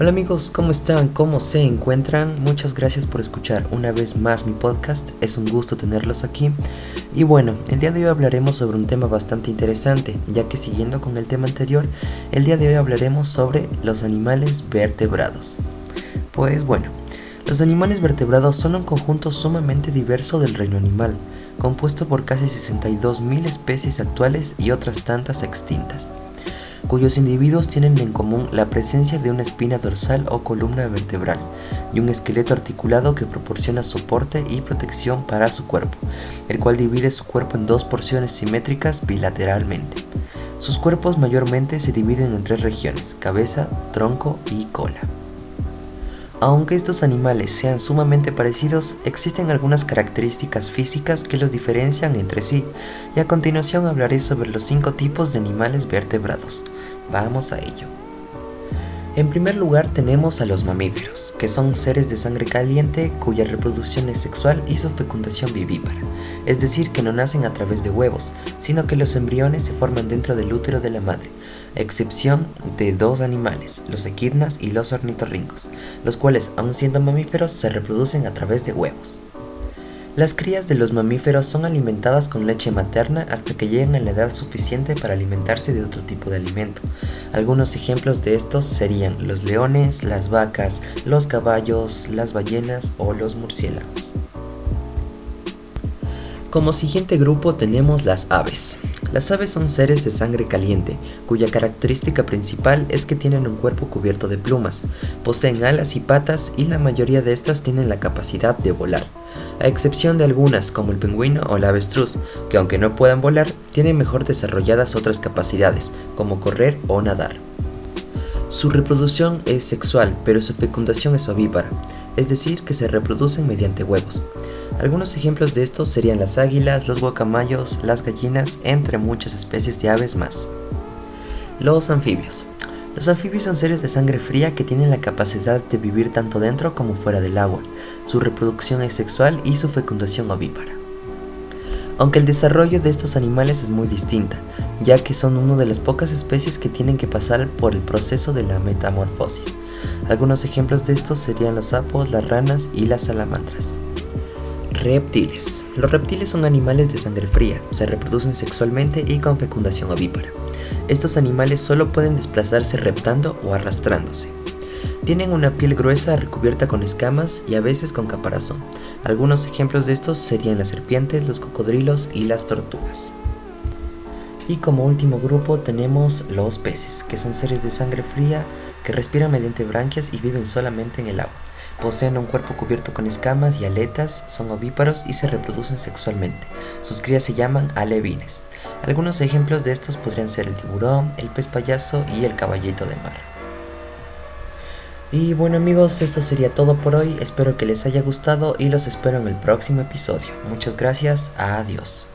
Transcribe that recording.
Hola amigos, ¿cómo están? ¿Cómo se encuentran? Muchas gracias por escuchar una vez más mi podcast, es un gusto tenerlos aquí. Y bueno, el día de hoy hablaremos sobre un tema bastante interesante, ya que siguiendo con el tema anterior, el día de hoy hablaremos sobre los animales vertebrados. Pues bueno, los animales vertebrados son un conjunto sumamente diverso del reino animal, compuesto por casi 62.000 especies actuales y otras tantas extintas cuyos individuos tienen en común la presencia de una espina dorsal o columna vertebral y un esqueleto articulado que proporciona soporte y protección para su cuerpo, el cual divide su cuerpo en dos porciones simétricas bilateralmente. Sus cuerpos mayormente se dividen en tres regiones, cabeza, tronco y cola. Aunque estos animales sean sumamente parecidos, existen algunas características físicas que los diferencian entre sí, y a continuación hablaré sobre los cinco tipos de animales vertebrados. Vamos a ello. En primer lugar tenemos a los mamíferos, que son seres de sangre caliente cuya reproducción es sexual y su fecundación vivípara, es decir, que no nacen a través de huevos, sino que los embriones se forman dentro del útero de la madre, excepción de dos animales, los equidnas y los ornitorrincos, los cuales, aun siendo mamíferos, se reproducen a través de huevos. Las crías de los mamíferos son alimentadas con leche materna hasta que llegan a la edad suficiente para alimentarse de otro tipo de alimento. Algunos ejemplos de estos serían los leones, las vacas, los caballos, las ballenas o los murciélagos. Como siguiente grupo tenemos las aves. Las aves son seres de sangre caliente, cuya característica principal es que tienen un cuerpo cubierto de plumas, poseen alas y patas y la mayoría de estas tienen la capacidad de volar, a excepción de algunas como el pingüino o la avestruz, que aunque no puedan volar, tienen mejor desarrolladas otras capacidades, como correr o nadar. Su reproducción es sexual, pero su fecundación es ovípara, es decir, que se reproducen mediante huevos. Algunos ejemplos de estos serían las águilas, los guacamayos, las gallinas, entre muchas especies de aves más. Los anfibios. Los anfibios son seres de sangre fría que tienen la capacidad de vivir tanto dentro como fuera del agua. Su reproducción es sexual y su fecundación ovípara. Aunque el desarrollo de estos animales es muy distinta, ya que son una de las pocas especies que tienen que pasar por el proceso de la metamorfosis. Algunos ejemplos de estos serían los sapos, las ranas y las salamandras. Reptiles. Los reptiles son animales de sangre fría, se reproducen sexualmente y con fecundación ovípara. Estos animales solo pueden desplazarse reptando o arrastrándose. Tienen una piel gruesa recubierta con escamas y a veces con caparazón. Algunos ejemplos de estos serían las serpientes, los cocodrilos y las tortugas. Y como último grupo tenemos los peces, que son seres de sangre fría que respiran mediante branquias y viven solamente en el agua. Poseen un cuerpo cubierto con escamas y aletas, son ovíparos y se reproducen sexualmente. Sus crías se llaman alevines. Algunos ejemplos de estos podrían ser el tiburón, el pez payaso y el caballito de mar. Y bueno amigos, esto sería todo por hoy, espero que les haya gustado y los espero en el próximo episodio. Muchas gracias, adiós.